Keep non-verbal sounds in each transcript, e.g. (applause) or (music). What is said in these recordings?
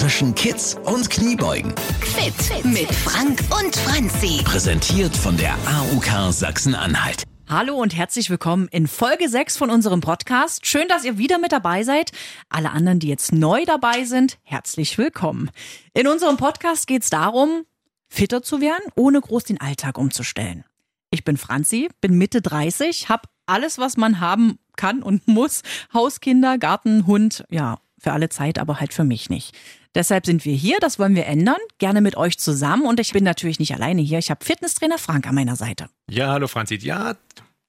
zwischen Kids und Kniebeugen. Fit mit Frank und Franzi. Präsentiert von der AUK Sachsen-Anhalt. Hallo und herzlich willkommen in Folge 6 von unserem Podcast. Schön, dass ihr wieder mit dabei seid. Alle anderen, die jetzt neu dabei sind, herzlich willkommen. In unserem Podcast geht es darum, fitter zu werden, ohne groß den Alltag umzustellen. Ich bin Franzi, bin Mitte 30, habe alles, was man haben kann und muss. Hauskinder, Garten, Hund, ja, für alle Zeit, aber halt für mich nicht. Deshalb sind wir hier, das wollen wir ändern, gerne mit euch zusammen und ich bin natürlich nicht alleine hier. Ich habe Fitnesstrainer Frank an meiner Seite. Ja, hallo Franzi. Ja,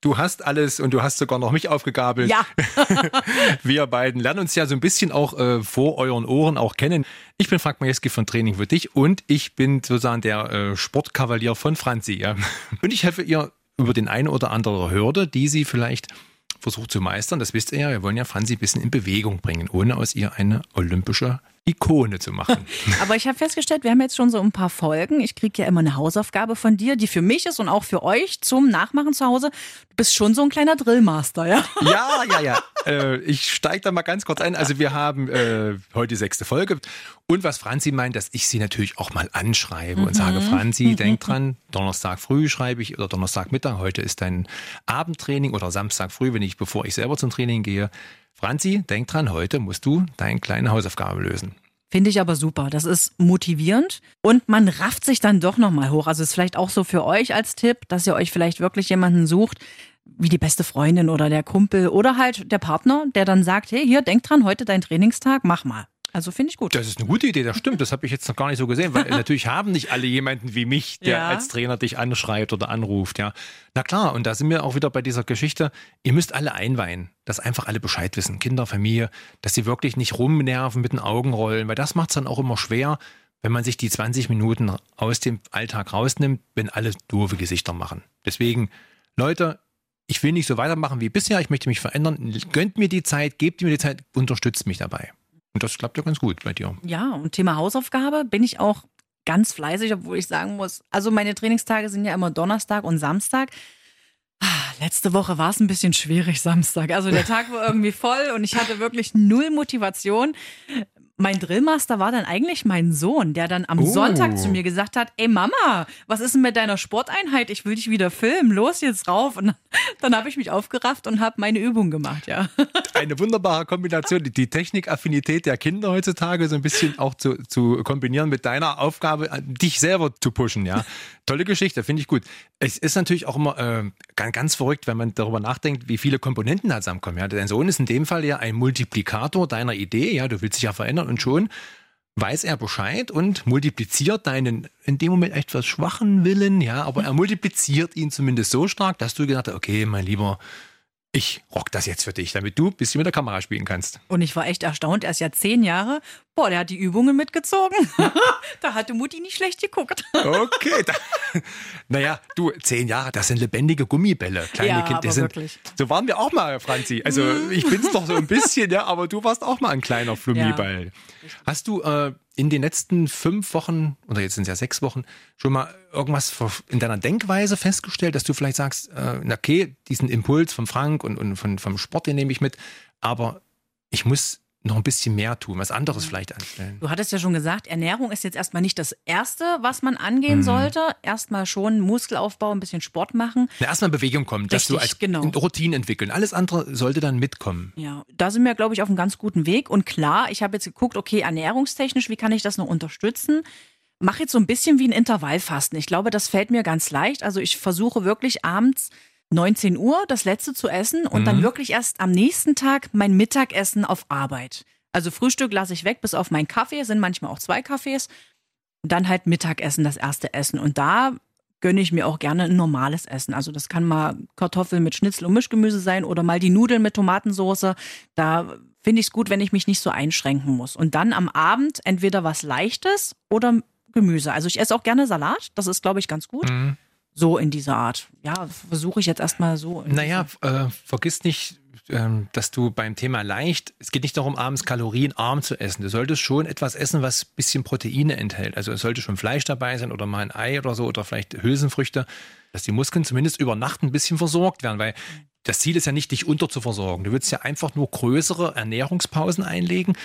du hast alles und du hast sogar noch mich aufgegabelt. Ja. (laughs) (laughs) wir beiden lernen uns ja so ein bisschen auch äh, vor euren Ohren auch kennen. Ich bin Frank Majewski von Training für dich und ich bin sozusagen der äh, Sportkavalier von Franzi. Ja. (laughs) Und ich helfe ihr über den einen oder andere Hürde, die sie vielleicht versucht zu meistern. Das wisst ihr ja, wir wollen ja Franzi ein bisschen in Bewegung bringen, ohne aus ihr eine olympische Ikone zu machen. (laughs) Aber ich habe festgestellt, wir haben jetzt schon so ein paar Folgen. Ich kriege ja immer eine Hausaufgabe von dir, die für mich ist und auch für euch zum Nachmachen zu Hause. Du bist schon so ein kleiner Drillmaster, ja? Ja, ja, ja. Äh, ich steige da mal ganz kurz ein. Also wir haben äh, heute die sechste Folge. Und was Franzi meint, dass ich sie natürlich auch mal anschreibe mhm. und sage, Franzi, mhm. denk dran, Donnerstag früh schreibe ich oder Donnerstagmittag, heute ist dein Abendtraining oder Samstag früh, wenn ich, bevor ich selber zum Training gehe. Franzi, denk dran, heute musst du deine kleine Hausaufgabe lösen. Finde ich aber super. Das ist motivierend und man rafft sich dann doch nochmal hoch. Also ist vielleicht auch so für euch als Tipp, dass ihr euch vielleicht wirklich jemanden sucht, wie die beste Freundin oder der Kumpel oder halt der Partner, der dann sagt, hey, hier, denk dran, heute dein Trainingstag, mach mal. Also finde ich gut. Das ist eine gute Idee, das stimmt. Das habe ich jetzt noch gar nicht so gesehen, weil (laughs) natürlich haben nicht alle jemanden wie mich, der ja. als Trainer dich anschreibt oder anruft. Ja, na klar. Und da sind wir auch wieder bei dieser Geschichte. Ihr müsst alle einweihen, dass einfach alle Bescheid wissen, Kinder, Familie, dass sie wirklich nicht rumnerven mit den Augen rollen, weil das macht es dann auch immer schwer, wenn man sich die 20 Minuten aus dem Alltag rausnimmt, wenn alle doofe Gesichter machen. Deswegen, Leute, ich will nicht so weitermachen wie bisher. Ich möchte mich verändern. Gönnt mir die Zeit, gebt mir die Zeit, unterstützt mich dabei. Und das klappt ja ganz gut bei dir. Ja, und Thema Hausaufgabe bin ich auch ganz fleißig, obwohl ich sagen muss, also meine Trainingstage sind ja immer Donnerstag und Samstag. Ah, letzte Woche war es ein bisschen schwierig, Samstag. Also der Tag war (laughs) irgendwie voll und ich hatte wirklich null Motivation. Mein Drillmaster war dann eigentlich mein Sohn, der dann am oh. Sonntag zu mir gesagt hat, ey Mama, was ist denn mit deiner Sporteinheit? Ich will dich wieder filmen, los jetzt rauf. Und dann, habe ich mich aufgerafft und habe meine Übung gemacht, ja. (laughs) Eine wunderbare Kombination, die Technikaffinität der Kinder heutzutage so ein bisschen auch zu, zu kombinieren mit deiner Aufgabe, dich selber zu pushen, ja. Tolle Geschichte, finde ich gut. Es ist natürlich auch immer äh, ganz, ganz verrückt, wenn man darüber nachdenkt, wie viele Komponenten da zusammenkommen. Ja. Dein Sohn ist in dem Fall ja ein Multiplikator deiner Idee, ja, du willst dich ja verändern und schon weiß er Bescheid und multipliziert deinen in dem Moment etwas schwachen Willen, ja, aber er multipliziert ihn zumindest so stark, dass du gedacht hast, okay, mein Lieber, ich rock das jetzt für dich, damit du ein bisschen mit der Kamera spielen kannst. Und ich war echt erstaunt, er ist ja zehn Jahre. Boah, der hat die Übungen mitgezogen. (laughs) da hatte Mutti nicht schlecht geguckt. okay. Da, naja, du, zehn Jahre, das sind lebendige Gummibälle. Kleine ja, Kinder. Sind, wirklich. So waren wir auch mal, Franzi. Also mhm. ich bin's doch so ein bisschen, ja, aber du warst auch mal ein kleiner Flummiball. Ja. Hast du äh, in den letzten fünf Wochen, oder jetzt sind es ja sechs Wochen, schon mal irgendwas in deiner Denkweise festgestellt, dass du vielleicht sagst, äh, okay, diesen Impuls von Frank und, und von, vom Sport, den nehme ich mit, aber ich muss noch ein bisschen mehr tun, was anderes vielleicht anstellen. Du hattest ja schon gesagt, Ernährung ist jetzt erstmal nicht das Erste, was man angehen mhm. sollte. Erstmal schon Muskelaufbau, ein bisschen Sport machen. Na, erstmal Bewegung kommen, dass du als genau. Routine entwickeln. Alles andere sollte dann mitkommen. Ja, da sind wir, glaube ich, auf einem ganz guten Weg. Und klar, ich habe jetzt geguckt, okay, ernährungstechnisch, wie kann ich das noch unterstützen? Mache jetzt so ein bisschen wie ein Intervallfasten. Ich glaube, das fällt mir ganz leicht. Also ich versuche wirklich abends 19 Uhr das letzte zu essen und mhm. dann wirklich erst am nächsten Tag mein Mittagessen auf Arbeit. Also Frühstück lasse ich weg, bis auf meinen Kaffee, sind manchmal auch zwei Kaffees. Und dann halt Mittagessen, das erste Essen. Und da gönne ich mir auch gerne ein normales Essen. Also das kann mal Kartoffeln mit Schnitzel und Mischgemüse sein oder mal die Nudeln mit Tomatensauce. Da finde ich es gut, wenn ich mich nicht so einschränken muss. Und dann am Abend entweder was Leichtes oder Gemüse. Also ich esse auch gerne Salat. Das ist, glaube ich, ganz gut. Mhm so in dieser Art. Ja, versuche ich jetzt erstmal so. Naja, äh, vergiss nicht, ähm, dass du beim Thema leicht, es geht nicht darum, abends kalorienarm zu essen. Du solltest schon etwas essen, was ein bisschen Proteine enthält. Also es sollte schon Fleisch dabei sein oder mal ein Ei oder so oder vielleicht Hülsenfrüchte, dass die Muskeln zumindest über Nacht ein bisschen versorgt werden, weil das Ziel ist ja nicht, dich unterzuversorgen. Du willst ja einfach nur größere Ernährungspausen einlegen,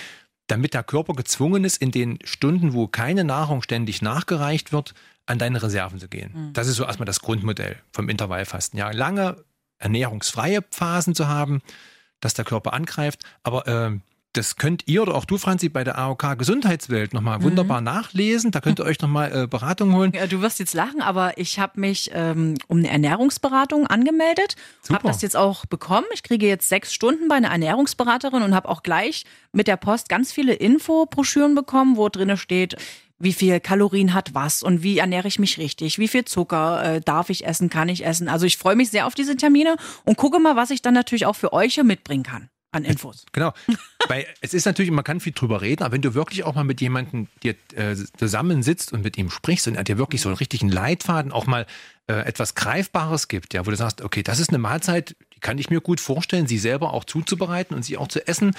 damit der Körper gezwungen ist, in den Stunden, wo keine Nahrung ständig nachgereicht wird, an deine Reserven zu gehen. Mhm. Das ist so erstmal das Grundmodell vom Intervallfasten. Ja, lange ernährungsfreie Phasen zu haben, dass der Körper angreift, aber äh, das könnt ihr oder auch du, Franzi, bei der AOK Gesundheitswelt nochmal mhm. wunderbar nachlesen. Da könnt ihr euch nochmal äh, Beratung holen. Ja, du wirst jetzt lachen, aber ich habe mich ähm, um eine Ernährungsberatung angemeldet, habe das jetzt auch bekommen. Ich kriege jetzt sechs Stunden bei einer Ernährungsberaterin und habe auch gleich mit der Post ganz viele Infobroschüren bekommen, wo drin steht, wie viel Kalorien hat was und wie ernähre ich mich richtig, wie viel Zucker äh, darf ich essen, kann ich essen. Also ich freue mich sehr auf diese Termine und gucke mal, was ich dann natürlich auch für euch hier mitbringen kann an Infos. Genau. (laughs) Weil es ist natürlich, man kann viel drüber reden, aber wenn du wirklich auch mal mit jemandem dir äh, zusammensitzt und mit ihm sprichst und er dir wirklich so einen richtigen Leitfaden auch mal äh, etwas Greifbares gibt, ja, wo du sagst, okay, das ist eine Mahlzeit, die kann ich mir gut vorstellen, sie selber auch zuzubereiten und sie auch zu essen.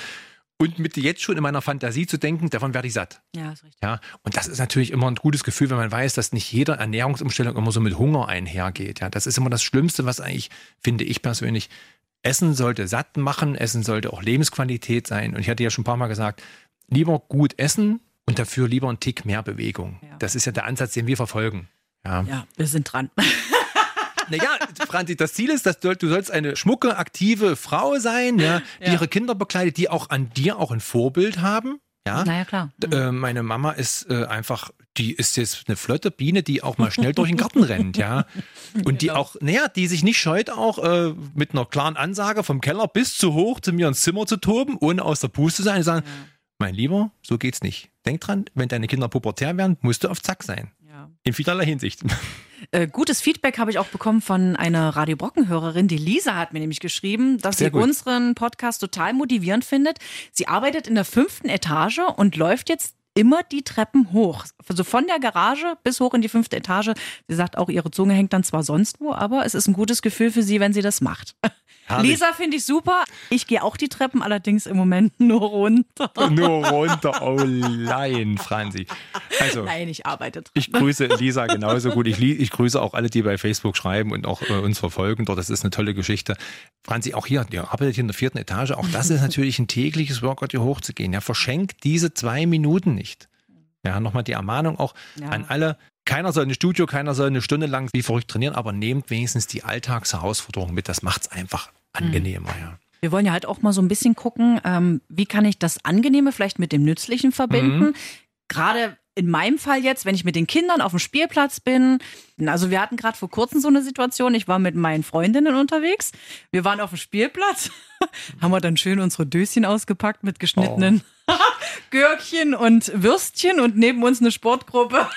Und mit jetzt schon in meiner Fantasie zu denken, davon werde ich satt. Ja, ist richtig. Ja, und das ist natürlich immer ein gutes Gefühl, wenn man weiß, dass nicht jede Ernährungsumstellung immer so mit Hunger einhergeht. Ja, das ist immer das Schlimmste, was eigentlich, finde ich persönlich, Essen sollte satt machen, Essen sollte auch Lebensqualität sein. Und ich hatte ja schon ein paar Mal gesagt, lieber gut essen und dafür lieber einen Tick mehr Bewegung. Ja. Das ist ja der Ansatz, den wir verfolgen. Ja, ja wir sind dran. (laughs) Naja, Franzi, das Ziel ist, dass du, du sollst eine schmucke, aktive Frau sein, ja, die ja. ihre Kinder begleitet, die auch an dir auch ein Vorbild haben. Ja, naja, klar. Äh, meine Mama ist äh, einfach, die ist jetzt eine flotte Biene, die auch mal schnell durch den Garten rennt, ja. Und die genau. auch, naja, die sich nicht scheut, auch äh, mit einer klaren Ansage vom Keller bis zu hoch zu mir ins Zimmer zu toben, ohne aus der Puste zu sein und sagen, ja. mein Lieber, so geht's nicht. Denk dran, wenn deine Kinder pubertär werden, musst du auf Zack sein. Ja. In vielerlei Hinsicht. (laughs) Äh, gutes Feedback habe ich auch bekommen von einer Radio Brocken-Hörerin. Die Lisa hat mir nämlich geschrieben, dass Sehr sie gut. unseren Podcast total motivierend findet. Sie arbeitet in der fünften Etage und läuft jetzt immer die Treppen hoch. Also von der Garage bis hoch in die fünfte Etage. Sie sagt auch, ihre Zunge hängt dann zwar sonst wo, aber es ist ein gutes Gefühl für sie, wenn sie das macht. (laughs) Herrlich. Lisa finde ich super. Ich gehe auch die Treppen, allerdings im Moment (laughs) nur runter. Nur runter, oh nein, Franzi. Also, nein, ich arbeite dran. Ich grüße Lisa genauso gut. Ich, ich grüße auch alle, die bei Facebook schreiben und auch äh, uns verfolgen dort. Das ist eine tolle Geschichte. Franzi, auch hier, ihr arbeitet hier in der vierten Etage. Auch das ist natürlich ein tägliches Workout, hier hochzugehen. Ja, verschenkt diese zwei Minuten nicht. Ja, nochmal die Ermahnung auch ja. an alle, keiner soll ein Studio, keiner soll eine Stunde lang wie verrückt trainieren, aber nehmt wenigstens die Alltagsherausforderungen mit. Das macht es einfach angenehmer, mhm. ja. Wir wollen ja halt auch mal so ein bisschen gucken, ähm, wie kann ich das Angenehme vielleicht mit dem Nützlichen verbinden. Mhm. Gerade in meinem Fall jetzt, wenn ich mit den Kindern auf dem Spielplatz bin, also wir hatten gerade vor kurzem so eine Situation, ich war mit meinen Freundinnen unterwegs, wir waren auf dem Spielplatz, (laughs) haben wir dann schön unsere Döschen ausgepackt mit geschnittenen oh. (laughs) Gürkchen und Würstchen und neben uns eine Sportgruppe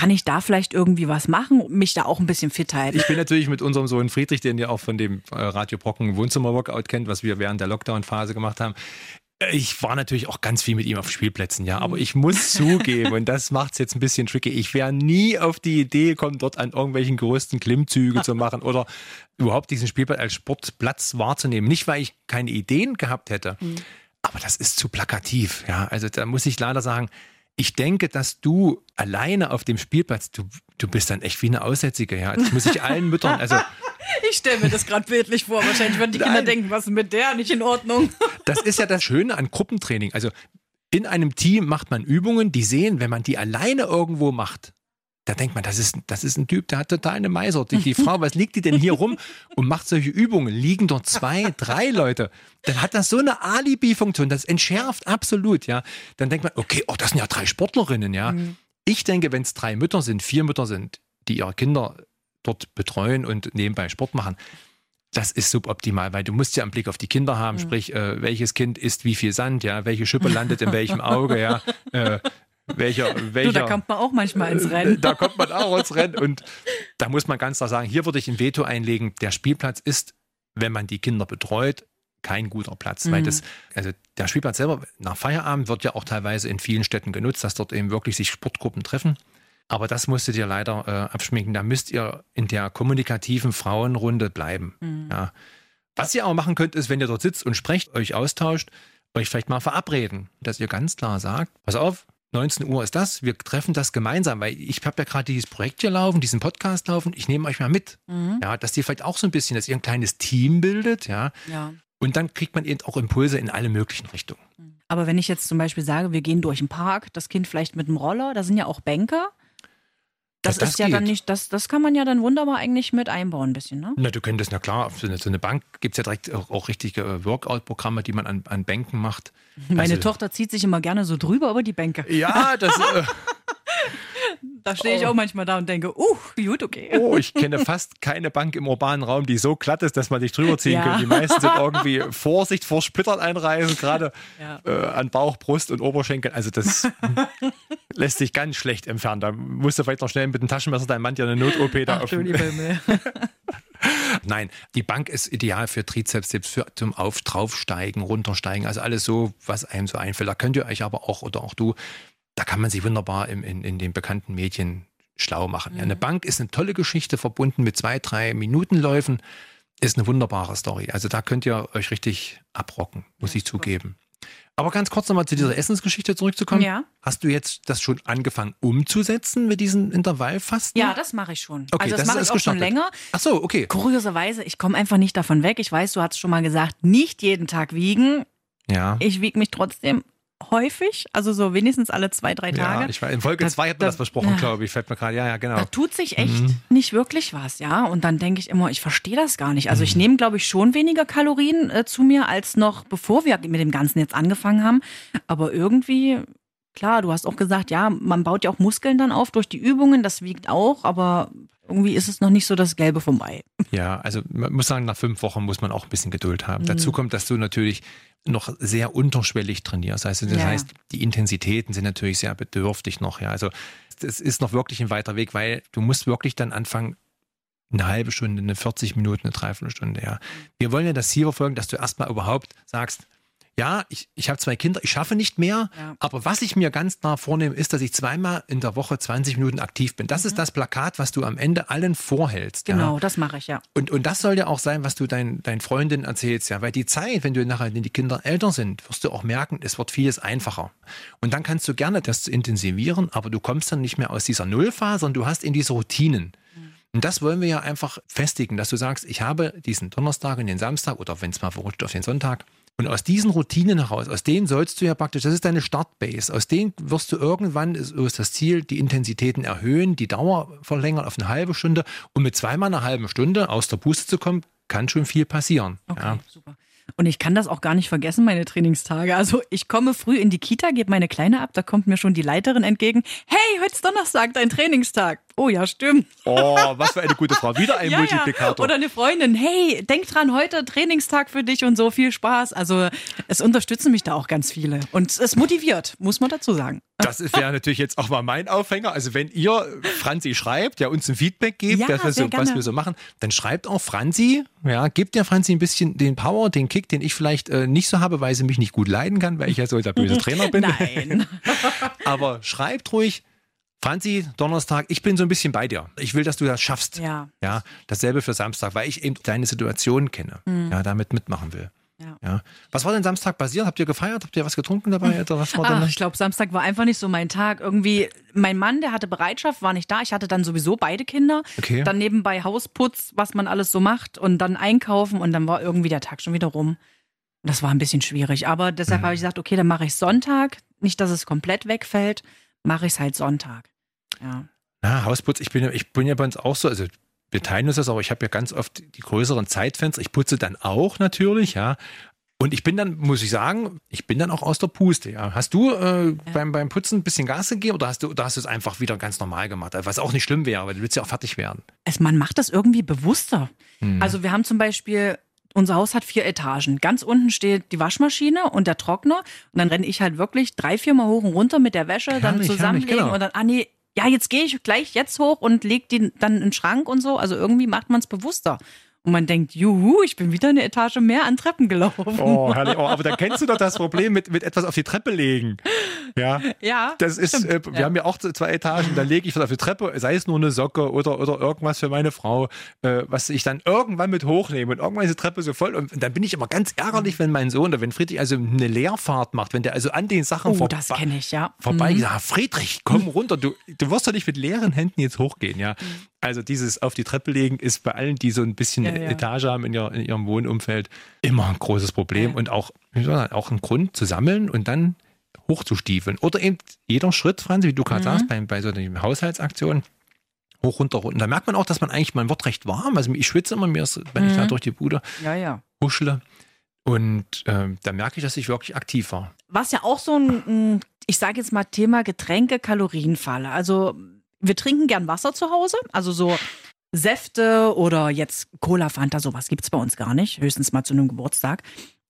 kann ich da vielleicht irgendwie was machen, mich da auch ein bisschen fit halten? Ich bin natürlich mit unserem Sohn Friedrich, den ihr auch von dem äh, Radio Brocken Wohnzimmer-Workout kennt, was wir während der Lockdown-Phase gemacht haben. Ich war natürlich auch ganz viel mit ihm auf Spielplätzen, ja, aber ich muss zugeben, und das macht es jetzt ein bisschen tricky, ich wäre nie auf die Idee gekommen, dort an irgendwelchen größten Klimmzüge zu machen oder überhaupt diesen Spielplatz als Sportplatz wahrzunehmen. Nicht, weil ich keine Ideen gehabt hätte, mhm. aber das ist zu plakativ, ja. Also da muss ich leider sagen, ich denke, dass du alleine auf dem Spielplatz, du, du bist dann echt wie eine Aussätzige, ja. Das muss ich allen Müttern, also. (laughs) Ich stelle mir das gerade bildlich vor. Wahrscheinlich würden die Nein. Kinder denken, was ist mit der nicht in Ordnung? (laughs) Das ist ja das Schöne an Gruppentraining. Also in einem Team macht man Übungen, die sehen, wenn man die alleine irgendwo macht, da denkt man, das ist, das ist ein Typ, der hat total eine Meiser. Die, die Frau, was liegt die denn hier rum und macht solche Übungen? Liegen dort zwei, drei Leute? Dann hat das so eine Alibi-Funktion, das entschärft absolut, ja. Dann denkt man, okay, oh, das sind ja drei Sportlerinnen, ja. Mhm. Ich denke, wenn es drei Mütter sind, vier Mütter sind, die ihre Kinder dort betreuen und nebenbei Sport machen, das ist suboptimal, weil du musst ja einen Blick auf die Kinder haben, mhm. sprich, äh, welches Kind isst wie viel Sand, ja, welche Schippe landet in welchem Auge, ja, (laughs) äh, welcher, welcher. (laughs) Du, da kommt man auch manchmal ins Rennen. Da kommt man auch ins Rennen. Und (laughs) da muss man ganz klar sagen, hier würde ich ein Veto einlegen. Der Spielplatz ist, wenn man die Kinder betreut, kein guter Platz. Mhm. Weil das, also der Spielplatz selber nach Feierabend wird ja auch teilweise in vielen Städten genutzt, dass dort eben wirklich sich Sportgruppen treffen. Aber das musstet ihr leider äh, abschminken. Da müsst ihr in der kommunikativen Frauenrunde bleiben. Mhm. Ja. Was ihr auch machen könnt, ist, wenn ihr dort sitzt und sprecht, euch austauscht, euch vielleicht mal verabreden, dass ihr ganz klar sagt, pass auf, 19 Uhr ist das, wir treffen das gemeinsam, weil ich habe ja gerade dieses Projekt hier laufen, diesen Podcast laufen, ich nehme euch mal mit. Mhm. Ja, dass ihr vielleicht auch so ein bisschen, dass ihr ein kleines Team bildet, ja. ja. Und dann kriegt man eben auch Impulse in alle möglichen Richtungen. Aber wenn ich jetzt zum Beispiel sage, wir gehen durch den Park, das Kind vielleicht mit dem Roller, da sind ja auch Bänke. Das, Ja, das ist ja dann geht. nicht, das, das kann man ja dann wunderbar eigentlich mit einbauen, ein bisschen, ne? Na, du könntest, na klar, auf so eine, Bank gibt es ja direkt auch, auch richtige äh, Workout-Programme, die man an, an Bänken macht. Meine Also- Tochter zieht sich immer gerne so drüber über die Bänke. Ja, das. (laughs) Da stehe ich auch manchmal da und denke, uh, gut, okay. oh, ich kenne fast keine Bank im urbanen Raum, die so glatt ist, dass man nicht drüber ziehen Ja. kann. Die meisten sind irgendwie (laughs) Vorsicht vor Splittern einreißen, gerade Ja. äh, an Bauch, Brust und Oberschenkel. Also das (laughs) lässt sich ganz schlecht entfernen. Da musst du vielleicht noch schnell mit dem Taschenmesser deinem Mann ja eine Not-OP da Himmel. (laughs) Nein, die Bank ist ideal für Trizeps-Tipps, für zum Auf, draufsteigen, runtersteigen, also alles so, was einem so einfällt. Da könnt ihr euch aber auch, oder auch du, da kann man sich wunderbar im, in, in den bekannten Medien schlau machen. Ja, eine Bank ist eine tolle Geschichte, verbunden mit zwei, drei Minutenläufen, ist eine wunderbare Story. Also da könnt ihr euch richtig abrocken, muss ich zugeben. Aber ganz kurz nochmal zu dieser Essensgeschichte zurückzukommen. Ja. Hast du jetzt das schon angefangen umzusetzen mit diesen Intervallfasten? Ja, das mache ich schon. Okay, also das, das mache ich auch schon länger. Ach so, okay. Kurioserweise, ich komme einfach nicht davon weg. Ich weiß, du hast schon mal gesagt, nicht jeden Tag wiegen. Ja. Ich wiege mich trotzdem häufig, also so wenigstens alle zwei, drei Tage. Ja, ich war, in Folge Da- 2 hat man da- das versprochen, glaube ich. Fällt mir gerade, ja, ja, genau. Da tut sich echt Mhm. nicht wirklich was, ja. Und dann denke ich immer, ich verstehe das gar nicht. Also Mhm. ich nehme, glaube ich, schon weniger Kalorien äh, zu mir als noch bevor wir mit dem Ganzen jetzt angefangen haben. Aber irgendwie, klar, du hast auch gesagt, ja, man baut ja auch Muskeln dann auf durch die Übungen, das wiegt auch, aber irgendwie ist es noch nicht so das Gelbe vom Ei. (laughs) Ja, also man muss sagen, nach fünf Wochen muss man auch ein bisschen Geduld haben. Mhm. Dazu kommt, dass du natürlich noch sehr unterschwellig trainierst. Also das Ja. heißt, die Intensitäten sind natürlich sehr bedürftig noch. Ja, also das ist noch wirklich ein weiter Weg, weil du musst wirklich dann anfangen, eine halbe Stunde, eine 40 Minuten, eine Dreiviertelstunde. Ja, wir wollen ja das Ziel verfolgen, dass du erstmal überhaupt sagst, ja, ich, ich habe zwei Kinder, ich schaffe nicht mehr, Ja. aber was ich mir ganz klar vornehme, ist, dass ich zweimal in der Woche 20 Minuten aktiv bin. Das ist das Plakat, was du am Ende allen vorhältst. Ja. Mhm. Genau, das mache ich ja. Und, und das soll ja auch sein, was du dein, deinen Freundinnen erzählst, ja. Weil die Zeit, wenn du nachher, wenn die Kinder älter sind, wirst du auch merken, es wird vieles einfacher. Und dann kannst du gerne das intensivieren, aber du kommst dann nicht mehr aus dieser Nullphase, sondern du hast in diese Routinen. Und das wollen wir ja einfach festigen, dass du sagst, ich habe diesen Donnerstag und den Samstag oder wenn es mal verrutscht auf den Sonntag. Und aus diesen Routinen heraus, aus denen sollst du ja praktisch, das ist deine Startbase, aus denen wirst du irgendwann, so ist das Ziel, die Intensitäten erhöhen, die Dauer verlängern auf eine halbe Stunde. Und mit zweimal einer halben Stunde aus der Puste zu kommen, kann schon viel passieren. Okay, Ja. super. Und ich kann das auch gar nicht vergessen, meine Trainingstage. Also ich komme früh in die Kita, gebe meine Kleine ab, da kommt mir schon die Leiterin entgegen. Hey, heute ist Donnerstag, dein Trainingstag. Oh ja, stimmt. Oh, was für eine gute Frau. Wieder (laughs) ein Ja, Multiplikator. Ja. Oder eine Freundin, hey, denk dran, heute Trainingstag für dich und so, viel Spaß. Also es unterstützen mich da auch ganz viele. Und es motiviert, muss man dazu sagen. Das wäre natürlich jetzt auch mal mein Aufhänger. Also wenn ihr Franzi schreibt, ja uns ein Feedback gebt, Ja, wir so, was wir so machen, dann schreibt auch Franzi, ja, gebt der Franzi ein bisschen den Power, den Kick, den ich vielleicht äh, nicht so habe, weil sie mich nicht gut leiden kann, weil ich ja so der böse Trainer bin. Nein. (laughs) Aber schreibt ruhig, Franzi, Donnerstag, ich bin so ein bisschen bei dir. Ich will, dass du das schaffst. Ja. Ja, dasselbe für Samstag, weil ich eben deine Situation kenne, ja, damit mitmachen will. Mhm. Ja. Ja. Was war denn Samstag passiert? Habt ihr gefeiert? Habt ihr was getrunken dabei? Oder was war Ach, denn? ich glaube, Samstag war einfach nicht so mein Tag. Irgendwie, mein Mann, der hatte Bereitschaft, war nicht da. Ich hatte dann sowieso beide Kinder. Okay. Dann nebenbei Hausputz, was man alles so macht und dann einkaufen und dann war irgendwie der Tag schon wieder rum. Das war ein bisschen schwierig. Aber deshalb Mhm. habe ich gesagt, okay, dann mache ich Sonntag. Nicht, dass es komplett wegfällt, mache ich es halt Sonntag. Ja. Na, Hausputz, ich bin, ja- ich bin ja bei uns auch so, also wir teilen uns das, aber ich habe ja ganz oft die größeren Zeitfenster. Ich putze dann auch natürlich, ja. Und ich bin dann, muss ich sagen, ich bin dann auch aus der Puste, ja. Hast du äh, beim, beim Putzen ein bisschen Gas gegeben oder hast du, oder hast du es einfach wieder ganz normal gemacht? Was auch nicht schlimm wäre, weil du willst ja auch fertig werden. Es, man macht das irgendwie bewusster. Hm. Also wir haben zum Beispiel, unser Haus hat vier Etagen. Ganz unten steht die Waschmaschine und der Trockner. Und dann renne ich halt wirklich drei, vier Mal hoch und runter mit der Wäsche, dann Herrlich, zusammenlegen herrlich, genau. und dann, ah nee, ja, jetzt gehe ich gleich jetzt hoch und leg die dann in den Schrank und so. Also irgendwie macht man es bewusster. Und man denkt, juhu, ich bin wieder eine Etage mehr an Treppen gelaufen. Oh, herrlich. Oh, aber da kennst du doch das Problem mit, mit etwas auf die Treppe legen. Ja. Ja, Das ist, äh, wir Ja. haben ja auch zwei Etagen, da lege ich was auf die Treppe, sei es nur eine Socke oder, oder irgendwas für meine Frau, äh, was ich dann irgendwann mit hochnehme und irgendwann ist die Treppe so voll und dann bin ich immer ganz ärgerlich, wenn mein Sohn oder wenn Friedrich also eine Leerfahrt macht, wenn der also an den Sachen Oh, vorbei, das kenne ich, ja. vorbei Mhm. sagt, Friedrich, komm runter, du, du wirst doch nicht mit leeren Händen jetzt hochgehen, ja. Also dieses auf die Treppe legen ist bei allen, die so ein bisschen Ja, ja. Etage haben in, ihr, in ihrem Wohnumfeld, immer ein großes Problem Ja. und auch, auch ein Grund zu sammeln und dann hochzustiefeln. Oder eben jeder Schritt, Franz, wie du gerade Mhm. sagst, bei, bei so einer Haushaltsaktion, hoch, runter, runter. Und da merkt man auch, dass man eigentlich, man wird recht warm. Also ich schwitze immer mehr, wenn ich Mhm. da durch die Bude huschle. Und ähm, da merke ich, dass ich wirklich aktiv war. Was ja auch so ein, ein, ich sage jetzt mal Thema Getränke, Kalorienfalle. Also wir trinken gern Wasser zu Hause, also so Säfte oder jetzt Cola, Fanta, sowas gibt's bei uns gar nicht, höchstens mal zu einem Geburtstag.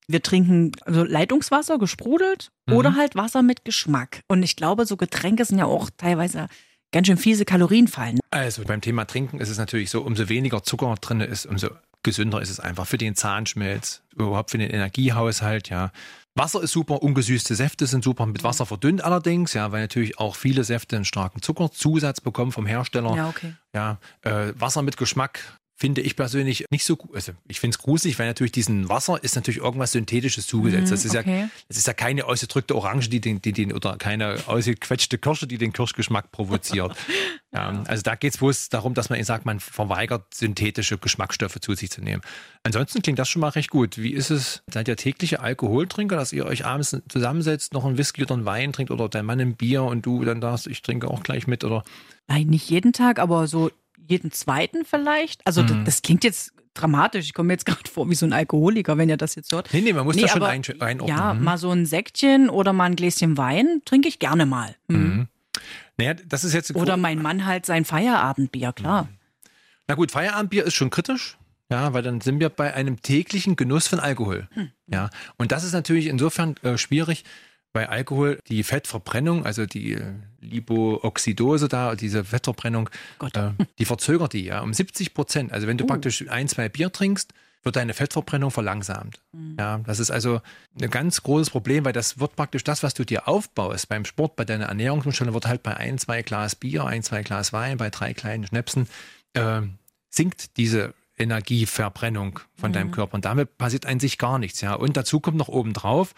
Wir trinken also Leitungswasser, gesprudelt Mhm. oder halt Wasser mit Geschmack. Und ich glaube, so Getränke sind ja auch teilweise ganz schön fiese Kalorienfallen. Also beim Thema Trinken ist es natürlich so, umso weniger Zucker drin ist, umso gesünder ist es einfach für den Zahnschmelz, überhaupt für den Energiehaushalt, ja. Wasser ist super, ungesüßte Säfte sind super, mit Wasser verdünnt allerdings, ja, weil natürlich auch viele Säfte einen starken Zuckerzusatz bekommen vom Hersteller. Ja, okay. Ja, äh, Wasser mit Geschmack finde ich persönlich nicht so gut. Also ich finde es gruselig, weil natürlich diesen Wasser ist natürlich irgendwas Synthetisches zugesetzt. Das ist ja, okay. das ist ja keine ausgedrückte Orange, die den, die den oder keine ausgequetschte Kirsche, die den Kirschgeschmack provoziert. ja, (laughs) also da geht es bloß darum, dass man eben sagt, man verweigert synthetische Geschmacksstoffe zu sich zu nehmen. Ansonsten klingt das schon mal recht gut. Wie ist es? Seid ihr tägliche Alkoholtrinker, dass ihr euch abends zusammensetzt, noch einen Whisky oder einen Wein trinkt oder dein Mann ein Bier und du dann sagst, ich trinke auch gleich mit oder Nein, nicht jeden Tag, aber so jeden zweiten vielleicht. Also Mhm. das, das klingt jetzt dramatisch. Ich komme mir jetzt (laughs) gerade vor wie so ein Alkoholiker, wenn ihr das jetzt hört. Nee, nee, man muss Nee, das schon ein, einordnen. Ja, Mhm. mal so ein Säckchen oder mal ein Gläschen Wein trinke ich gerne mal. Hm. Mhm. Naja, das ist jetzt Oder mein Mann halt sein Feierabendbier, klar. Na gut, Feierabendbier ist schon kritisch. Ja, weil dann sind wir bei einem täglichen Genuss von Alkohol. Hm. Ja, und das ist natürlich insofern äh, schwierig, weil Alkohol die Fettverbrennung, also die äh, Lipooxidose da, diese Fettverbrennung, äh, die verzögert die ja um 70 Prozent. Also wenn du Oh. praktisch ein, zwei Bier trinkst, wird deine Fettverbrennung verlangsamt. Hm. Ja, das ist also ein ganz großes Problem, weil das wird praktisch das, was du dir aufbaust beim Sport, bei deiner Ernährungsumstellung, wird halt bei ein, zwei Glas Bier, ein, zwei Glas Wein, bei drei kleinen Schnäpsen, äh, sinkt diese Energieverbrennung von deinem Körper. Und damit passiert an sich gar nichts. Ja. Und dazu kommt noch obendrauf,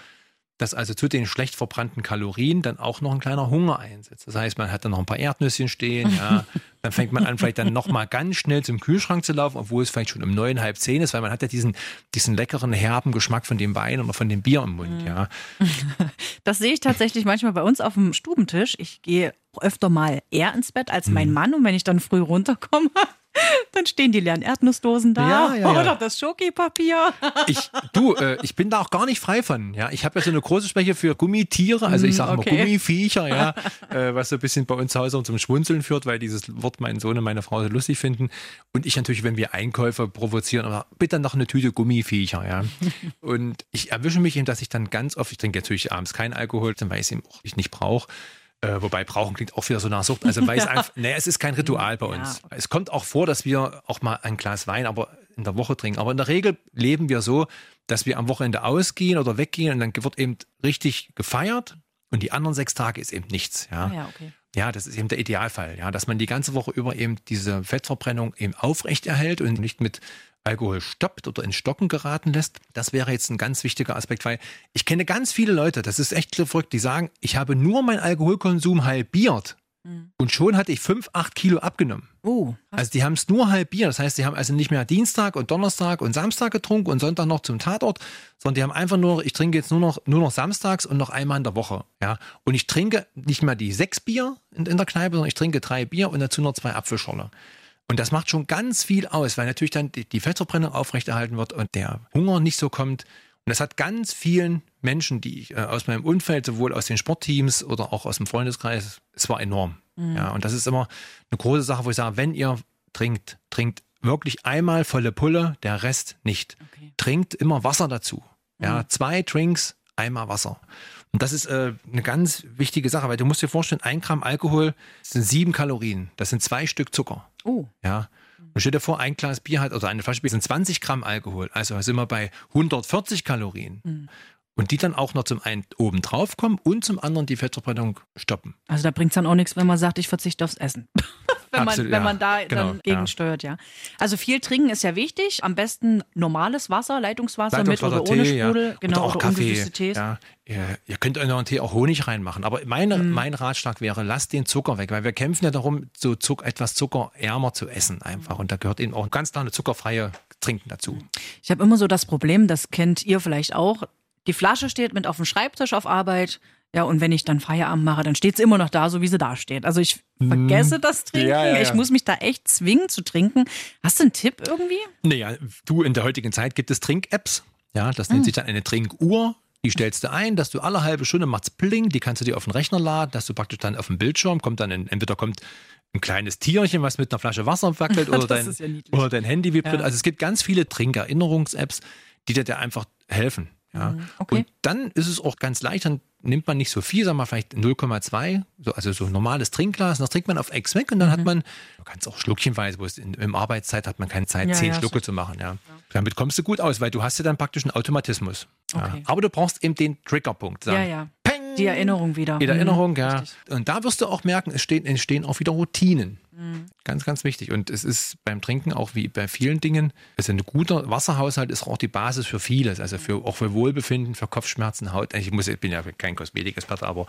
dass also zu den schlecht verbrannten Kalorien dann auch noch ein kleiner Hunger einsetzt. Das heißt, man hat dann noch ein paar Erdnüsschen stehen, ja. (laughs) Dann fängt man an, vielleicht dann nochmal ganz schnell zum Kühlschrank zu laufen, obwohl es vielleicht schon um neun, halb zehn ist, weil man hat ja diesen, diesen leckeren, herben Geschmack von dem Wein oder von dem Bier im Mund, ja. (laughs) Das sehe ich tatsächlich manchmal bei uns auf dem Stubentisch. Ich gehe öfter mal eher ins Bett als Mhm. mein Mann und wenn ich dann früh runterkomme, (laughs) dann stehen die leeren Erdnussdosen da Ja, ja, ja. oder das Schokipapier. (laughs) Ich, du, äh, ich bin da auch gar nicht frei von. Ja, ich habe ja so eine große Schwäche für Gummitiere, also ich sage okay. immer Gummiviecher, ja, äh, was so ein bisschen bei uns zu Hause zum Schwunzeln führt, weil dieses Wort mein Sohn und meine Frau so lustig finden. Und ich natürlich, wenn wir Einkäufe provozieren, aber bitte noch eine Tüte Gummiviecher, ja. (laughs) Und ich erwische mich eben, dass ich dann ganz oft, ich trinke natürlich abends keinen Alkohol, dann weiß ich eben auch, ich nicht brauche. Äh, wobei brauchen klingt auch wieder so nach Sucht. Also (laughs) weil es einfach, nee, es ist kein Ritual bei uns. Ja. Es kommt auch vor, dass wir auch mal ein Glas Wein aber in der Woche trinken. Aber in der Regel leben wir so, dass wir am Wochenende ausgehen oder weggehen und dann wird eben richtig gefeiert und die anderen sechs Tage ist eben nichts. Ja. Ja, okay. Ja, das ist eben der Idealfall, ja, dass man die ganze Woche über eben diese Fettverbrennung eben aufrechterhält und nicht mit Alkohol stoppt oder ins Stocken geraten lässt. Das wäre jetzt ein ganz wichtiger Aspekt, weil ich kenne ganz viele Leute, das ist echt verrückt, die sagen, ich habe nur meinen Alkoholkonsum halbiert und schon hatte ich fünf, acht Kilo abgenommen. Oh, Also die haben es nur halbiert. Das heißt, die haben also nicht mehr Dienstag und Donnerstag und Samstag getrunken und Sonntag noch zum Tatort, sondern die haben einfach nur, ich trinke jetzt nur noch, nur noch samstags und noch einmal in der Woche. Ja. Und ich trinke nicht mehr die sechs Bier in, in der Kneipe, sondern ich trinke drei Bier und dazu noch zwei Apfelschorle. Und das macht schon ganz viel aus, weil natürlich dann die, die Fettverbrennung aufrechterhalten wird und der Hunger nicht so kommt. Und das hat ganz vielen Menschen, die ich äh, aus meinem Umfeld, sowohl aus den Sportteams oder auch aus dem Freundeskreis, es war enorm. Ja, und das ist immer eine große Sache, wo ich sage, wenn ihr trinkt, trinkt wirklich einmal volle Pulle, der Rest nicht. Okay. Trinkt immer Wasser dazu. Ja, zwei Drinks, einmal Wasser. Und das ist äh, eine ganz wichtige Sache, weil du musst dir vorstellen, ein Gramm Alkohol sind sieben Kalorien. Das sind zwei Stück Zucker. oh. Ja. Und stell dir vor, ein Glas Bier hat, oder eine Flasche Bier sind 20 Gramm Alkohol. Also sind wir bei 140 Kalorien. Und die dann auch noch zum einen oben drauf kommen und zum anderen die Fettverbrennung stoppen. Also da bringt es dann auch nichts, wenn man sagt, ich verzichte aufs Essen. (laughs) wenn man, Absolut, wenn ja. man da Genau, dann gegensteuert, ja. Also viel trinken ist ja wichtig. Am besten normales Wasser, Leitungswasser, mit oder ohne Tee, Sprudel, ja. genau, oder auch oder Kaffee. Tees. Ja. Ihr, ihr könnt in euren Tee auch Honig reinmachen. Aber meine, Mhm. mein Ratschlag wäre, lasst den Zucker weg, weil wir kämpfen ja darum, so Zuck, etwas zuckerärmer zu essen einfach. Und da gehört eben auch ganz klar eine zuckerfreie Trinken dazu. Ich habe immer so das Problem, das kennt ihr vielleicht auch. Die Flasche steht mit auf dem Schreibtisch auf Arbeit. Ja, und wenn ich dann Feierabend mache, dann steht sie immer noch da, so wie sie da steht. Also ich vergesse das Trinken. Mhm. Ja, ja, ja. Ich muss mich da echt zwingen zu trinken. Hast du einen Tipp irgendwie? Naja, du, in der heutigen Zeit gibt es Trink-Apps. Ja, das Mhm. nennt sich dann eine Trinkuhr. Die stellst du ein, dass du alle halbe Stunde macht's Pling, die kannst du dir auf den Rechner laden, dass du praktisch dann auf dem Bildschirm kommt dann ein, entweder kommt ein kleines Tierchen, was mit einer Flasche Wasser wackelt (laughs) oder, dein, oder dein Handy vibriert. Also es gibt ganz viele Trinkerinnerungs-Apps, die dir da einfach helfen. Ja. Mhm, okay. Und dann ist es auch ganz leicht, dann nimmt man nicht so viel, sagen wir vielleicht 0,2, so, also so ein normales Trinkglas, das trinkt man auf Ex weg und dann hat man, du kannst auch schluckchenweise, wo es in, im Arbeitszeit hat man keine Zeit, Mhm. Ja, zehn ja, Schlucke sicher. zu machen. Ja. Damit kommst du gut aus, weil du hast ja dann praktisch einen Automatismus. Ja. Okay. Aber du brauchst eben den Triggerpunkt. Sagen, Ja, ja. Die Erinnerung wieder. Die Erinnerung, Mhm, ja. richtig. Und da wirst du auch merken, es stehen, entstehen auch wieder Routinen. Mhm. Ganz, ganz wichtig. Und es ist beim Trinken auch wie bei vielen Dingen, also ein guter Wasserhaushalt ist auch die Basis für vieles. Also für, auch für Wohlbefinden, für Kopfschmerzen, Haut. Ich, muss, ich bin ja kein Kosmetikexperte, aber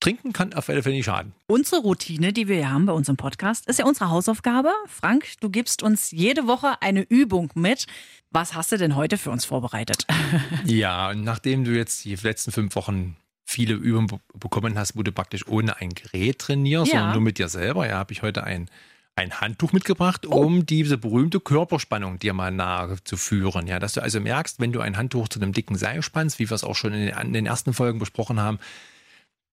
Trinken kann auf alle Fälle nicht schaden. Unsere Routine, die wir hier haben bei unserem Podcast, ist ja unsere Hausaufgabe. Frank, du gibst uns jede Woche eine Übung mit. Was hast du denn heute für uns vorbereitet? (laughs) Ja, und nachdem du jetzt die letzten fünf Wochen viele Übungen be- bekommen hast, wo du praktisch ohne ein Gerät trainierst, Ja. sondern nur mit dir selber, ja, habe ich heute ein, ein Handtuch mitgebracht, Oh. um diese berühmte Körperspannung dir mal nahe zu führen. Ja, dass du also merkst, wenn du ein Handtuch zu einem dicken Seil spannst, wie wir es auch schon in den, in den ersten Folgen besprochen haben,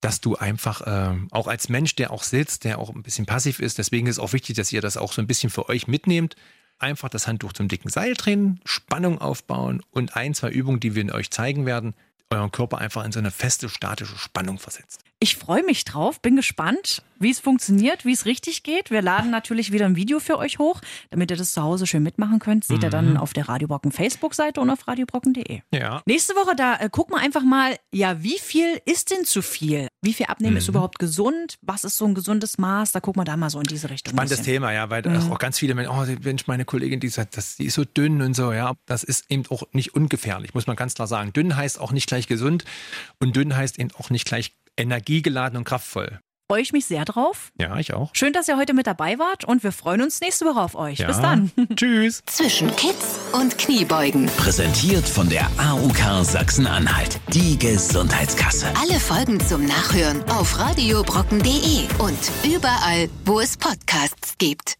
dass du einfach ähm, auch als Mensch, der auch sitzt, der auch ein bisschen passiv ist, deswegen ist es auch wichtig, dass ihr das auch so ein bisschen für euch mitnehmt. Einfach das Handtuch zum dicken Seil drehen, Spannung aufbauen und ein, zwei Übungen, die wir euch zeigen werden, euren Körper einfach in so eine feste, statische Spannung versetzt. Ich freue mich drauf, bin gespannt, wie es funktioniert, wie es richtig geht. Wir laden natürlich wieder ein Video für euch hoch, damit ihr das zu Hause schön mitmachen könnt. Seht ihr Mhm. dann auf der Radio Brocken Facebook-Seite und auf radiobrocken.de. Ja. Nächste Woche, da äh, gucken wir einfach mal, ja, wie viel ist denn zu viel? Wie viel abnehmen Mhm. ist überhaupt gesund? Was ist so ein gesundes Maß? Da gucken wir da mal so in diese Richtung. Spannendes. Thema, ja, weil Mhm. auch ganz viele Menschen, oh, Mensch, meine Kollegin, die sagt, das, die ist so dünn und so, ja. Das ist eben auch nicht ungefährlich, muss man ganz klar sagen. Dünn heißt auch nicht gleich gesund und dünn heißt eben auch nicht gleich energiegeladen und kraftvoll. Freue ich mich sehr drauf. Ja, ich auch. Schön, dass ihr heute mit dabei wart und wir freuen uns nächste Woche auf euch. Ja. Bis dann. (laughs) Tschüss. Zwischen Kids und Kniebeugen. Präsentiert von der AUK Sachsen-Anhalt. Die Gesundheitskasse. Alle Folgen zum Nachhören auf radiobrocken.de und überall, wo es Podcasts gibt.